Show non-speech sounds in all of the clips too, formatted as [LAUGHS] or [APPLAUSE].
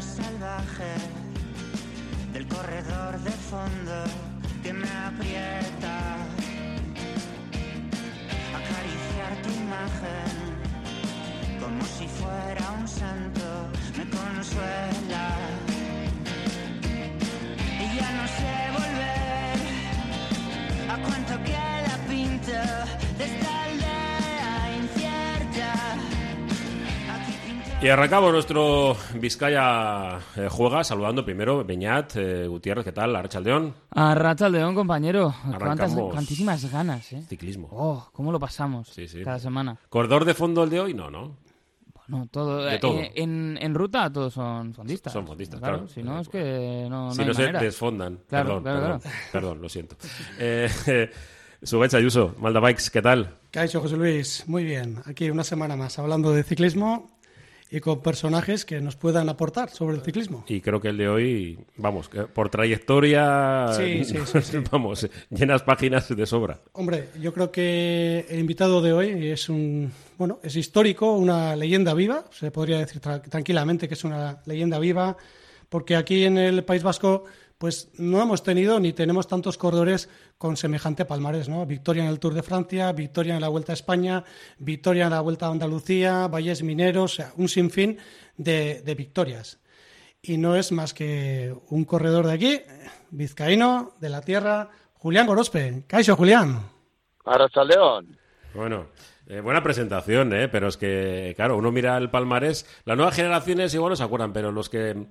salvaje del corredor de fondo que me aprieta. Acariciar tu imagen como si fuera un santo me consuela. Y ya no sé volver a cuánto que la pinto de esta Y arrancamos nuestro Vizcaya eh, Juega saludando primero Beñat, eh, Gutiérrez, ¿qué tal? Arrachaldeón, A Racha León, compañero. Cuántas, cuantísimas ganas, ¿eh? ciclismo. Oh, cómo lo pasamos Sí, sí. cada semana. ¿Corredor de fondo el de hoy? No, no. Bueno, todo, De eh, todo. en, en ruta todos son fondistas. Son fondistas, claro. Si no, es que no, no si hay no se desfondan. Claro, perdón, claro, perdón, claro. [LAUGHS] perdón, lo siento. Eh, [LAUGHS] eh, Subecha Ayuso, Malda Bikes, ¿qué tal? Caixo José Luis, muy bien. Aquí una semana más hablando de ciclismo y con personajes que nos puedan aportar sobre el ciclismo. Y creo que el de hoy, vamos, por trayectoria, Sí, [LAUGHS] sí, sí, sí. [LAUGHS] vamos, llenas páginas de sobra. Hombre, yo creo que el invitado de hoy es un, bueno, es histórico, una leyenda viva, se podría decir tra- tranquilamente que es una leyenda viva, porque aquí en el País Vasco pues no hemos tenido ni tenemos tantos corredores con semejante palmarés, ¿no? Victoria en el Tour de Francia, victoria en la Vuelta a España, victoria en la Vuelta a Andalucía, Valles Mineros, o sea, un sinfín de, de victorias. Y no es más que un corredor de aquí, vizcaíno, de la tierra, Julián Gorospe. Caixo, Julián. León. Bueno, eh, buena presentación, ¿eh? pero es que, claro, uno mira el palmarés. Las nuevas generaciones igual no se acuerdan, pero los que,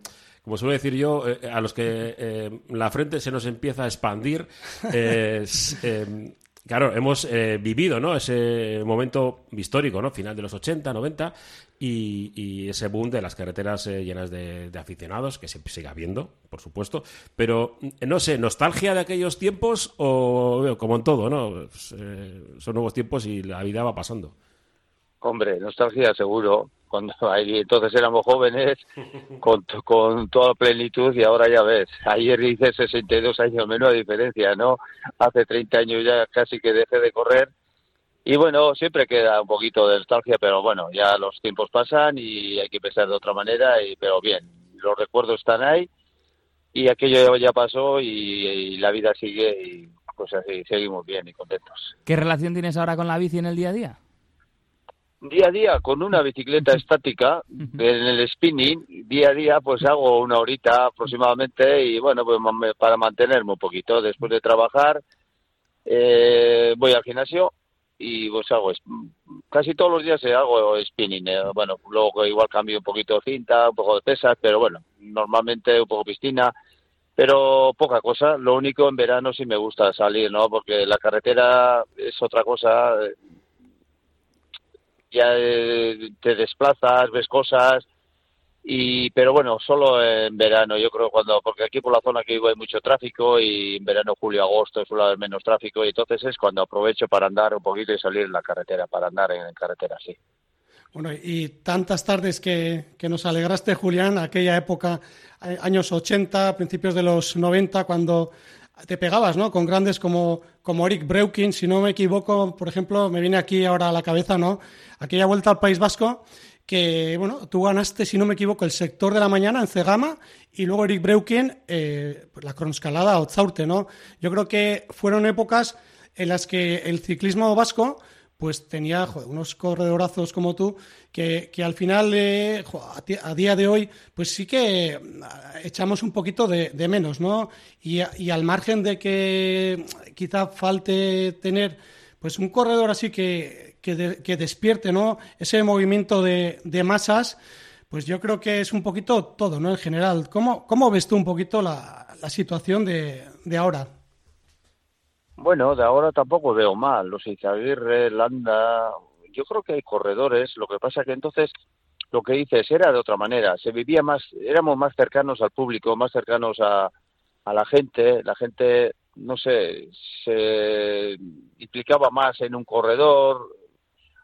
como suelo decir yo, eh, a los que eh, la frente se nos empieza a expandir, eh, eh, claro, hemos eh, vivido ¿no? ese momento histórico, ¿no? final de los 80, 90, y, ese boom de las carreteras eh, llenas de, aficionados, que se sigue habiendo, por supuesto, pero mm, no sé, nostalgia de aquellos tiempos o como en todo, ¿no? Pues, eh, son nuevos tiempos y la vida va pasando. Hombre, nostalgia seguro. Cuando [LAUGHS] ahí entonces éramos jóvenes con, con toda plenitud y ahora ya ves. Ayer hice 62 años menos de diferencia, ¿no? Hace 30 años ya casi que dejé de correr. Y bueno, siempre queda un poquito de nostalgia, pero bueno, ya los tiempos pasan y hay que pensar de otra manera, pero bien, los recuerdos están ahí y aquello ya pasó y, y la vida sigue y pues así seguimos bien y contentos. ¿Qué relación tienes ahora con la bici en el día a día? Día a día con una bicicleta estática en el spinning día a día pues hago una horita aproximadamente y bueno pues para mantenerme un poquito después de trabajar eh, voy al gimnasio y pues hago casi todos los días eh, hago spinning eh, bueno luego igual cambio un poquito de cinta un poco de pesas pero bueno normalmente un poco piscina pero poca cosa. Lo único en verano sí me gusta salir no porque la carretera es otra cosa eh, ya te desplazas, ves cosas, y pero bueno, solo en verano, yo creo cuando, porque aquí por la zona que vivo hay mucho tráfico y en verano, julio, agosto suele haber menos tráfico y entonces es cuando aprovecho para andar un poquito y salir en la carretera, para andar en, carretera, sí. Bueno, y tantas tardes que, que nos alegraste, Julián, aquella época, eh, años 80, principios de los 90, cuando te pegabas, ¿no? Con grandes como, como Eric Breukin, si no me equivoco, por ejemplo, me viene aquí ahora a la cabeza, ¿no? Aquella vuelta al País Vasco, que, bueno, tú ganaste, si no me equivoco, el sector de la mañana en Cegama y luego Eric Breukin, eh, la cronoscalada a Otzaurte, ¿no? Yo creo que fueron épocas en las que el ciclismo vasco pues tenía unos corredorazos como tú que, que al final, eh, a, día de hoy, pues sí que ah, echamos un poquito de, de menos, ¿no? Y, y al margen de que quizá falte tener pues un corredor así que, que, de- que despierte, ¿no? Ese movimiento de, de masas, pues yo creo que es un poquito todo, ¿no? En general. ¿Cómo, cómo ves tú un poquito la, la situación de, de ahora? Bueno, de ahora tampoco veo mal, los Izaguirre, Landa, yo creo que hay corredores, lo que pasa que entonces lo que dices era de otra manera, se vivía más, éramos más cercanos al público, más cercanos a, a la gente, la gente, no sé, se implicaba más en un corredor.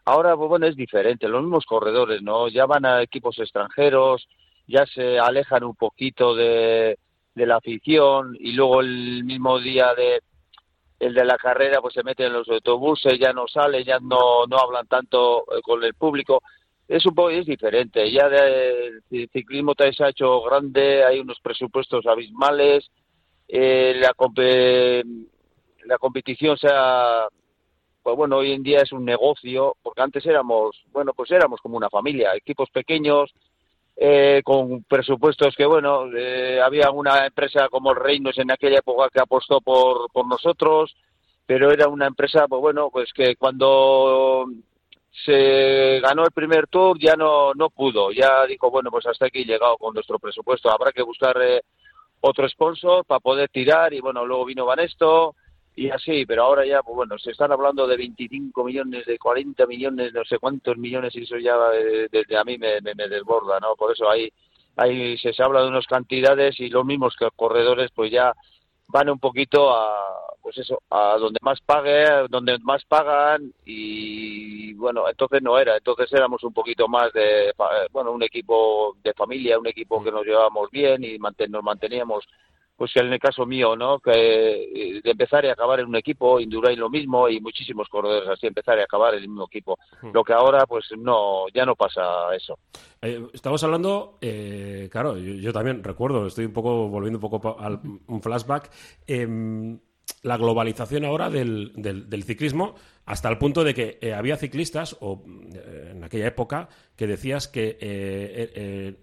Ahora, pues, bueno, es diferente, los mismos corredores, ¿no? Ya van a equipos extranjeros, ya se alejan un poquito de, de la afición y luego el mismo día de el de la carrera pues se meten en los autobuses, ya no salen, ya no, no hablan tanto eh, con el público. es un poco es diferente. Ya de- el ciclismo se ha hecho grande, hay unos presupuestos abismales, eh, la, la competición se ha, pues bueno, hoy en día es un negocio, porque antes éramos, bueno, pues éramos como una familia, equipos pequeños, eh, con presupuestos que, bueno, eh, había una empresa como Reinos en aquella época que apostó por, por nosotros, pero era una empresa, pues bueno, pues que cuando se ganó el primer tour ya no, no pudo, ya dijo, bueno, pues hasta aquí he llegado con nuestro presupuesto, habrá que buscar eh, otro sponsor para poder tirar y bueno, luego vino Banesto y así, pero ahora ya, pues bueno, se están hablando de 25 millones, de 40 millones, no sé cuántos millones y eso ya eh, desde a mí me, desborda, ¿no? Por eso ahí, ahí se, habla de unas cantidades y los mismos que corredores pues ya van un poquito a pues eso a donde más pague donde más pagan y bueno entonces no era entonces éramos un poquito más de fa- bueno un equipo de familia un equipo que nos llevábamos bien y nos manteníamos pues en el caso mío no que eh, de empezar y acabar en un equipo Indurain lo mismo y muchísimos corredores así empezar y acabar en el mismo equipo. Lo que ahora pues no ya no pasa eso. Eh, estamos hablando, eh, claro, yo, yo también recuerdo, estoy un poco volviendo un poco al un flashback, em, la globalización ahora del, del- del ciclismo hasta el punto de que eh, había ciclistas, o eh, en aquella época, que decías que eh, eh,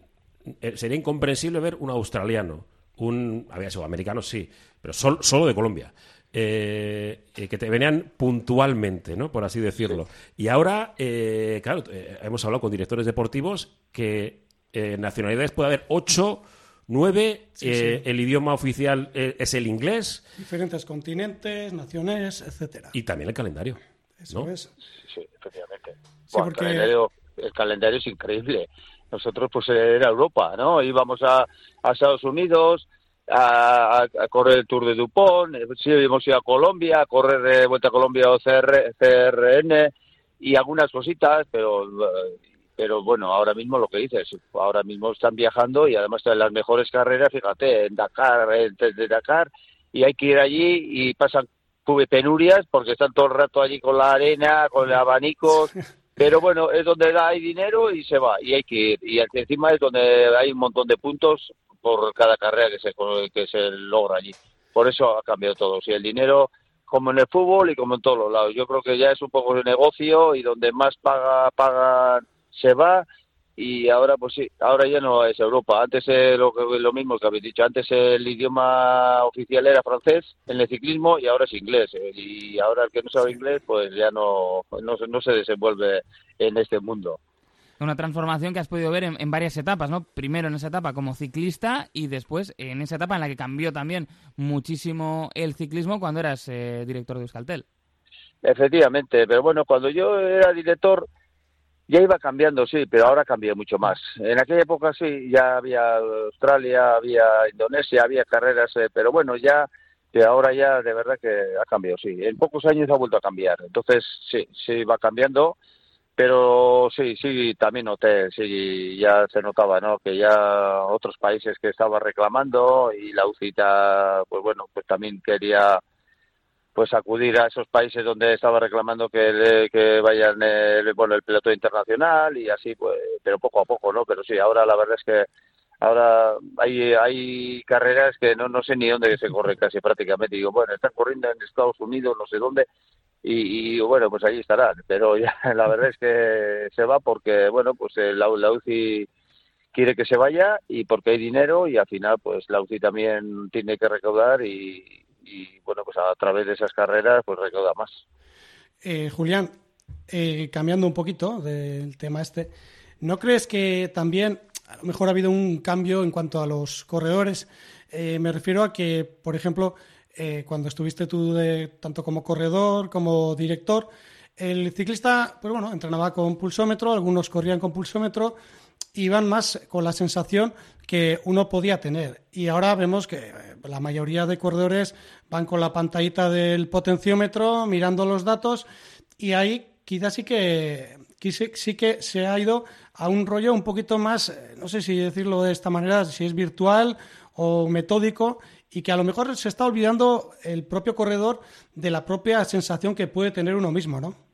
eh, sería incomprensible ver un australiano, un, había sido americano, sí, pero sol- solo de Colombia. eh, eh, que te venían puntualmente, ¿no? Por así decirlo. Y ahora, eh, claro, eh, hemos hablado con directores deportivos que eh, nacionalidades puede haber ocho, nueve, eh, el idioma oficial eh, es el inglés Diferentes continentes, naciones, etcétera. y también el calendario. Eso ¿no? es. Sí, efectivamente. Porque- el, calendario, el calendario es increíble. Nosotros, pues, era Europa, ¿no? Íbamos a, a Estados Unidos a, correr el Tour de Dupont, eh, sí, hemos ido a Colombia, a correr de Vuelta a Colombia o CR, CRN y algunas cositas, pero eh, pero bueno, ahora mismo lo que dices, ahora mismo están viajando y además en las mejores carreras, fíjate, en Dakar, desde Dakar, y hay que ir allí y pasan tuve penurias porque están todo el rato allí con la arena, con abanicos, [LAUGHS] pero bueno, es donde hay dinero y se va, y hay que ir. Y encima es donde hay un montón de puntos por cada carrera que se, que se logra allí. Por eso ha cambiado todo. Si el dinero, como en el fútbol y como en todos los lados, yo creo que ya es un poco de negocio y donde más paga, paga se va. Y ahora, pues sí, ahora ya no es Europa. Antes eh, lo, lo mismo que habéis dicho. Antes el idioma oficial era francés en el ciclismo y ahora es inglés. eh, Y ahora el que no sabe inglés, pues ya no, no, se- no se desenvuelve en este mundo. Una transformación que has podido ver en, en varias etapas, ¿no? Primero en esa etapa como ciclista y después en esa etapa en la que cambió también muchísimo el ciclismo cuando eras eh, director de Euskaltel. Efectivamente, pero bueno, cuando yo era director ya iba cambiando, sí, pero ahora cambió mucho más. En aquella época sí, ya había Australia, había Indonesia, había carreras, eh, pero bueno, ya ahora ya de verdad que ha cambiado, sí. En pocos años ha vuelto a cambiar. Entonces, sí, sí va cambiando, pero sí, sí, también noté, sí, ya se notaba, ¿no? Que ya otros países que estaban reclamando y la UCITA, pues bueno, pues también quería pues acudir a esos países donde estaba reclamando que, le- que vayan el, bueno el piloto internacional y así pues pero poco a poco no pero sí ahora la verdad es que ahora hay hay carreras que no no sé ni dónde se corre casi prácticamente. Digo bueno están corriendo en Estados Unidos no sé dónde y, y, bueno pues ahí estarán. Pero [LAUGHS] ya la verdad es que se va porque bueno pues eh, la, la UCI quiere que se vaya y porque hay dinero y al final pues la UCI también tiene que recaudar y, y bueno pues a través de esas carreras pues recauda más Eh, Julián, eh, cambiando un poquito del tema este, ¿no crees que también a lo mejor ha habido un cambio en cuanto a los corredores? Eh, me refiero a que, por ejemplo, eh, cuando estuviste tú de, tanto como corredor como director, el ciclista, pues bueno, entrenaba con pulsómetro, algunos corrían con pulsómetro, iban más con la sensación que uno podía tener. Y ahora vemos que eh, la mayoría de corredores van con la pantallita del potenciómetro, mirando los datos, y ahí quizás sí que, sí que se ha ido a un rollo un poquito más, eh, no sé si decirlo de esta manera, si es virtual o metódico, y que a lo mejor se está olvidando el propio corredor de la propia sensación que puede tener uno mismo, ¿no?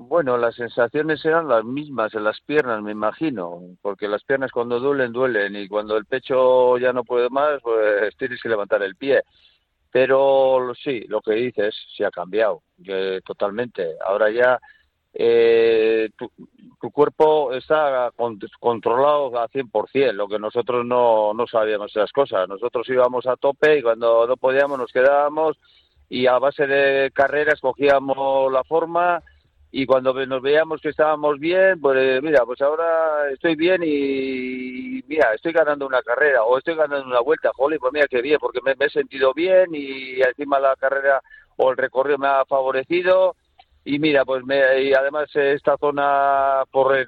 Bueno, las sensaciones eran las mismas en las piernas, me imagino, porque las piernas cuando duelen, duelen, y cuando el pecho ya no puede más, pues tienes que levantar el pie. Pero sí, lo que dices, sí ha cambiado, que totalmente. Ahora ya eh, tu, tu cuerpo está con- controlado a 100%, lo que nosotros no, no sabíamos esas cosas. Nosotros íbamos a tope y cuando no podíamos nos quedábamos y a base de carreras cogíamos la forma y cuando nos veíamos que estábamos bien, pues eh, mira, pues ahora estoy bien y, mira, estoy ganando una carrera o estoy ganando una vuelta, jolly, pues mira qué bien, porque me, me he sentido bien y encima la carrera o el recorrido me ha favorecido. Y mira, pues me, y además esta zona por el-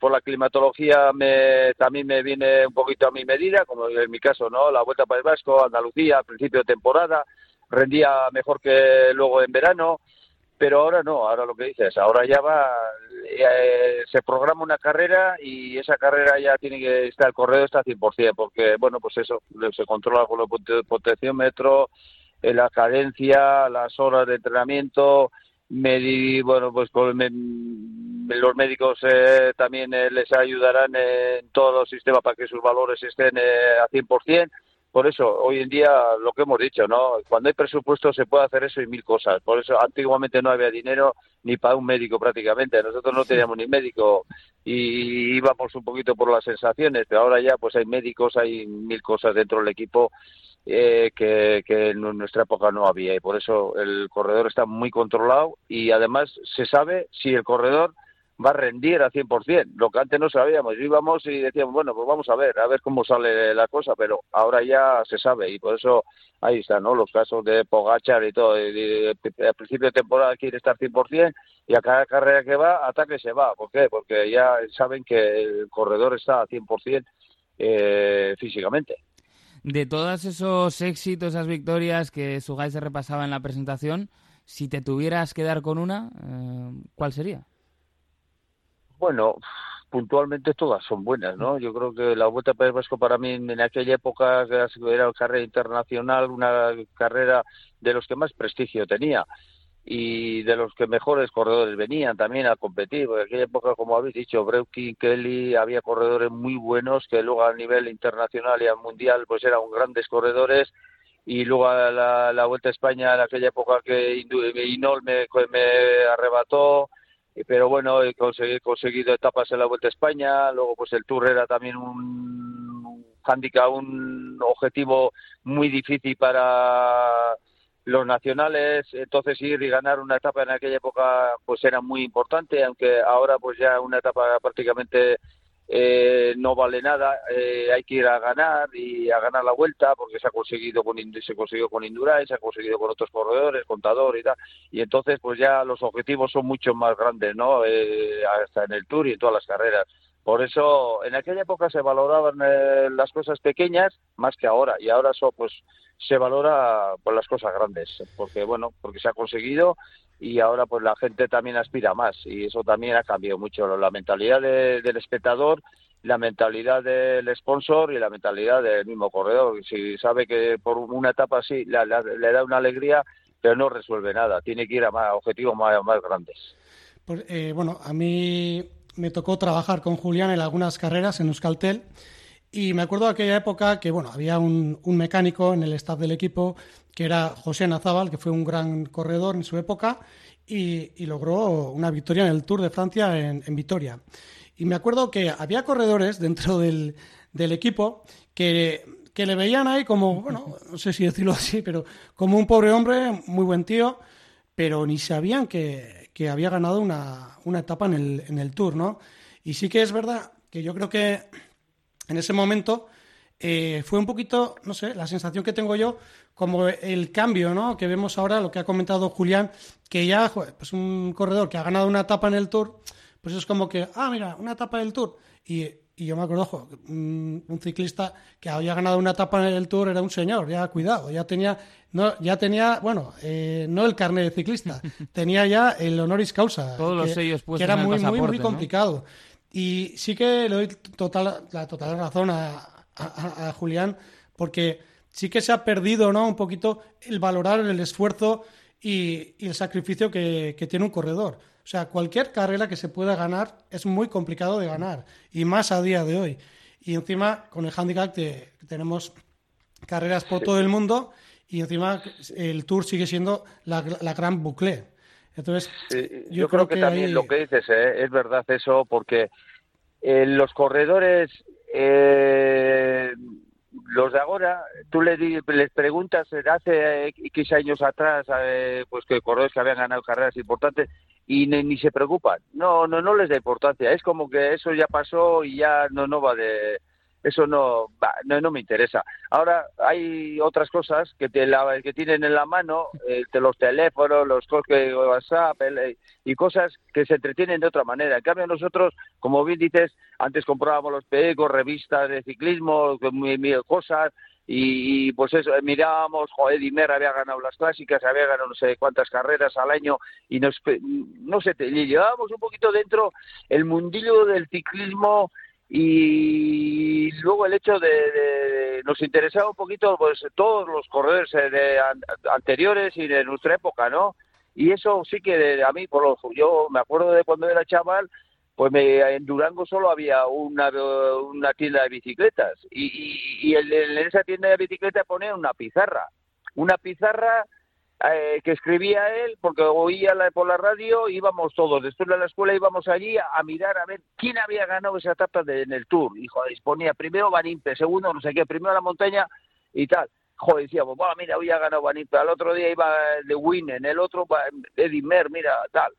por la climatología me, también me viene un poquito a mi medida, como en mi caso, ¿no? La Vuelta al País Vasco, Andalucía, al principio de temporada, rendía mejor que luego en verano, pero ahora no, ahora lo que dices, ahora ya va, eh, se programa una carrera y esa carrera ya tiene que estar, el corredor está al 100%, porque, bueno, pues eso, se controla con el pot- potenciómetro, eh, la cadencia, las horas de entrenamiento, medi- bueno, pues con los médicos eh, también eh, les ayudarán en todo el sistema para que sus valores estén eh, a 100%. Por eso, hoy en día, lo que hemos dicho, ¿no? Cuando hay presupuesto se puede hacer eso y mil cosas. Por eso, antiguamente no había dinero ni para un médico prácticamente. Nosotros no teníamos ni médico y íbamos un poquito por las sensaciones, pero ahora ya pues hay médicos, hay mil cosas dentro del equipo eh, que, que en nuestra época no había y por eso el corredor está muy controlado y además se sabe si el corredor va a rendir al 100%, lo que antes no sabíamos, íbamos y decíamos, bueno, pues vamos a ver, a ver cómo sale la cosa, pero ahora ya se sabe y por eso ahí están, ¿no? Los casos de Pogachar y todo, y de- al principio de temporada quiere estar 100% y a cada carrera que va, ataque se va, ¿por qué? Porque ya saben que el corredor está al 100% eh, físicamente. De todos esos éxitos, esas victorias que Sugay se repasaba en la presentación, si te tuvieras que dar con una, eh, ¿cuál sería? Bueno, puntualmente todas son buenas, ¿no? Yo creo que la Vuelta al País Vasco para mí en aquella época era una carrera internacional, una carrera de los que más prestigio tenía y de los que mejores corredores venían también a competir. Porque en aquella época, como habéis dicho, Breukin, Kelly, había corredores muy buenos que luego a nivel internacional y al mundial pues eran grandes corredores y luego a la, la Vuelta a España en aquella época que Inol me, me arrebató pero bueno, he conseguido, conseguido etapas en la Vuelta a España, luego pues el Tour era también un handicap, un objetivo muy difícil para los nacionales, entonces ir y ganar una etapa en aquella época pues era muy importante, aunque ahora pues ya una etapa prácticamente eh, no vale nada, eh, hay que ir a ganar y a ganar la vuelta porque se ha conseguido con se consiguió con Indurain, se ha conseguido con otros corredores, contador y tal, y entonces pues ya los objetivos son mucho más grandes, ¿no? Eh, hasta en el Tour y en todas las carreras. Por eso en aquella época se valoraban eh, las cosas pequeñas más que ahora y ahora eso pues se valora por las cosas grandes, porque bueno, porque se ha conseguido y ahora pues la gente también aspira más y eso también ha cambiado mucho la mentalidad de- del espectador, la mentalidad del sponsor y la mentalidad del mismo corredor. Si sabe que por una etapa así le, le- da una alegría, pero no resuelve nada, tiene que ir a más, objetivos más, más grandes. Pues, eh, bueno, a mí me tocó trabajar con Julián en algunas carreras en Euskaltel y me acuerdo de aquella época que, bueno, había un, mecánico en el staff del equipo que era José Nazábal, que fue un gran corredor en su época y, logró una victoria en el Tour de Francia en, en Vitoria. Y me acuerdo que había corredores dentro del, del equipo que, que le veían ahí como, bueno, no sé si decirlo así, pero como un pobre hombre, muy buen tío, pero ni sabían que, que había ganado una, una etapa en el, en el Tour, ¿no? Y sí que es verdad que yo creo que en ese momento eh, fue un poquito, no sé, la sensación que tengo yo, como el cambio, ¿no? Que vemos ahora, lo que ha comentado Julián, que ya, pues un corredor que ha ganado una etapa en el Tour, pues es como que, ah, mira, una etapa en el Tour. Y, y yo me acuerdo, jo, un, un ciclista que había ganado una etapa en el Tour era un señor, ya cuidado, ya tenía, no, ya tenía, bueno, eh, no el carnet de ciclista, [LAUGHS] tenía ya el honoris causa. Todos los que- sellos puestos que era en el muy, muy, muy ¿no? complicado. Y sí que le doy total, la total razón a, a- a Julián, porque sí que se ha perdido ¿no? un poquito el valorar el esfuerzo y, y el sacrificio que, que tiene un corredor. O sea, cualquier carrera que se pueda ganar es muy complicado de ganar, y más a día de hoy. Y encima, con el handicap, que tenemos carreras por todo el mundo, y encima el Tour sigue siendo la, la gran bucle. Entonces, Sí, yo, creo, que, también ahí- lo que dices ¿eh? es verdad eso, porque eh, los corredores, eh, los de ahora, tú le di- les preguntas eh, hace eh, X años atrás, eh, pues que corredores que habían ganado carreras importantes y ni, ni se preocupan. No, no, no les da importancia. Es como que eso ya pasó y ya no, no va de eso no, no, no me interesa. Ahora hay otras cosas que, te la, que tienen en la mano, eh, los teléfonos, los coches WhatsApp el- y cosas que se entretienen de otra manera. En cambio nosotros, como bien dices, antes comprábamos los periódicos, revistas de ciclismo, cosas y, pues eso, eh, mirábamos, joder, Dimer había ganado las clásicas, había ganado no sé cuántas carreras al año y nos, no sé, llevábamos un poquito dentro el mundillo del ciclismo y luego el hecho de, de- nos interesaba un poquito pues todos los corredores eh, de an- anteriores y de nuestra época no y eso sí que de- a mí por lo yo me acuerdo de cuando era chaval pues me- en Durango solo había una, una tienda de bicicletas. Y, y, en esa tienda de bicicletas ponían una pizarra. Una pizarra eh, que escribía él, porque oía la- por la radio, íbamos todos, después de la escuela íbamos allí a, mirar a ver quién había ganado esa etapa de- en el Tour. Y joder, ponía primero Van Impe, segundo no sé qué, primero la montaña y tal. Joder, decíamos, "Buah, mira, hoy ha ganado Van Impe, al otro día iba de Win, en el otro Eddie Mer, mira, tal.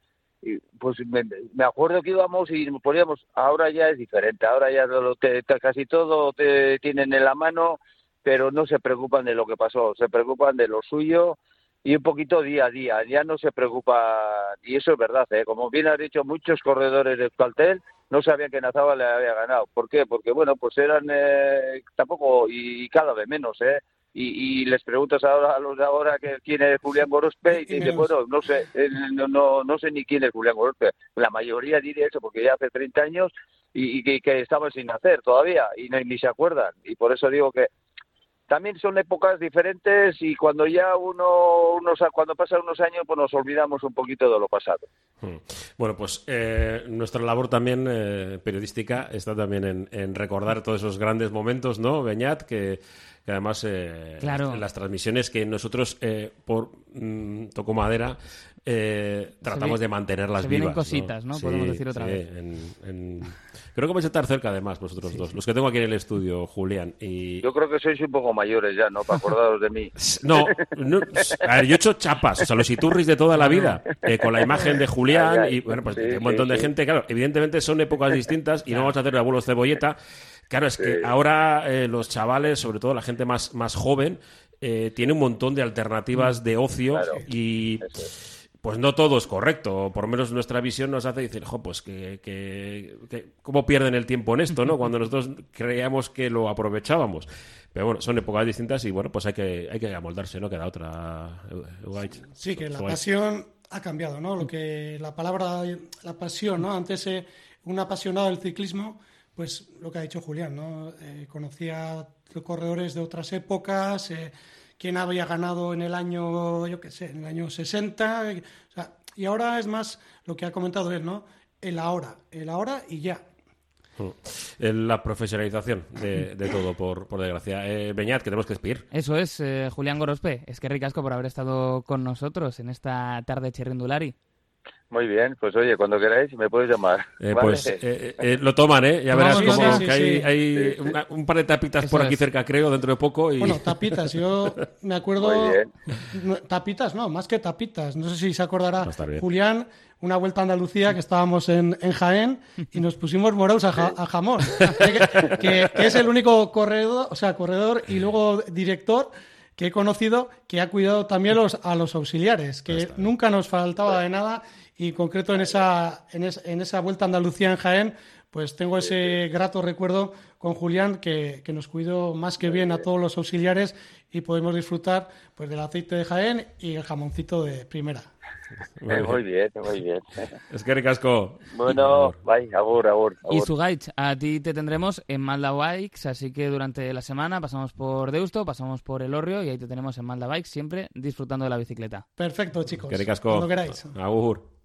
Y pues me, me acuerdo que íbamos y nos poníamos, ahora ya es diferente, ahora ya lo- te- casi todo te tienen en la mano, pero no se preocupan de lo que pasó, se preocupan de lo suyo y un poquito día a día, ya no se preocupa, y eso es verdad, ¿eh? como bien has dicho, muchos corredores de Euskaltel no sabían que Nazaba le había ganado. ¿Por qué? Porque, bueno, pues eran eh, tampoco, y cada vez menos, ¿eh? Y, y les preguntas ahora a los de ahora que quién es Julián Gorospe y te dicen, bueno, no sé, eh, no, no, no sé ni quién es Julián Gorospe. La mayoría diría eso, porque ya hace 30 años y, y que, que estaban sin nacer todavía y no- ni se acuerdan. Y por eso digo que también son épocas diferentes y cuando ya uno, unos, cuando pasan unos años, pues nos olvidamos un poquito de lo pasado. Hmm. Bueno, pues eh, nuestra labor también eh, periodística está también en, en recordar todos esos grandes momentos, ¿no, Beñat? Que, que además eh, Claro. en las transmisiones que nosotros, eh, por mm, toco madera, eh, tratamos vi- de mantenerlas se vienen vivas. cositas, ¿no? Podemos decir otra sí, vez. en- en- Creo que vais a estar cerca, además, vosotros dos. Los que tengo aquí en el estudio, Julián. Y... Yo creo que sois un poco mayores ya, ¿no? Para acordaros de mí. [LAUGHS] No, no, a ver, yo he hecho chapas, o sea, los iturris de toda la vida, eh, con la imagen de Julián Ay, ay. y, bueno, pues Sí, un montón sí, de sí. gente, claro, evidentemente son épocas distintas y no vamos a hacer de abuelos cebolleta. Claro, es que ahora eh, los chavales, sobre todo la gente más, más joven, eh, tiene un montón de alternativas de ocio Claro. y pues no todo es correcto. Por lo menos nuestra visión nos hace decir, jo, pues que, que, que- cómo pierden el tiempo en esto, ¿no? [LAUGHS] Cuando nosotros creíamos que lo aprovechábamos. Pero bueno, son épocas distintas y bueno, pues hay que, hay que amoldarse, ¿no? Queda otra. Ugaich. Sí, que la pasión ha cambiado, ¿no? Lo que la palabra, la pasión, ¿no? Antes eh, un apasionado del ciclismo, pues lo que ha dicho Julián, ¿no? Eh, conocía corredores de otras épocas, eh, quién había ganado en el año, yo qué sé, en el año 60, eh, o sea, y ahora es más lo que ha comentado él, ¿no? El ahora, el ahora y ya. Eh, La profesionalización de, de todo, por, por desgracia. Eh, Beñat, que tenemos que despedir. Eso es, eh, Julián Gorospe. Es que ricasco por haber estado con nosotros en esta tarde chirrindulari. Muy bien, pues oye, cuando queráis me podéis llamar. [LAUGHS] Eh, ¿vale? Pues eh, eh, lo toman, ¿eh? Ya verás Tomamos como que hay, Sí, sí. hay Sí, sí. una- un par de tapitas Eso por aquí es. cerca, creo, dentro de poco. Y... Bueno, tapitas, yo me acuerdo. Muy bien. No, Tapitas, no, más que tapitas. No sé si se acordará. Julián, una vuelta a Andalucía que estábamos en, en Jaén y nos pusimos morados a, ja- a jamón. [LAUGHS] que, que- que es el único corredor, o sea, corredor y luego director que he conocido que ha cuidado también los, a los auxiliares, que nunca nos faltaba de nada y en concreto en esa, en, es- en esa vuelta a Andalucía en Jaén, pues tengo ese grato recuerdo con Julián que, que nos cuidó más que bien a todos los auxiliares y podemos disfrutar pues del aceite de Jaén y el jamoncito de primera. [LAUGHS] Muy bien, muy bien. Es que ricasco. Bueno, bye, agur, agur. Y. Sugaich, a ti te tendremos en Malda Bikes, así que durante la semana pasamos por Deusto, pasamos por El Orrio y ahí te tenemos en Malda Bikes, siempre disfrutando de la bicicleta. Perfecto, chicos. Que ricasco. Cuando queráis. Agur.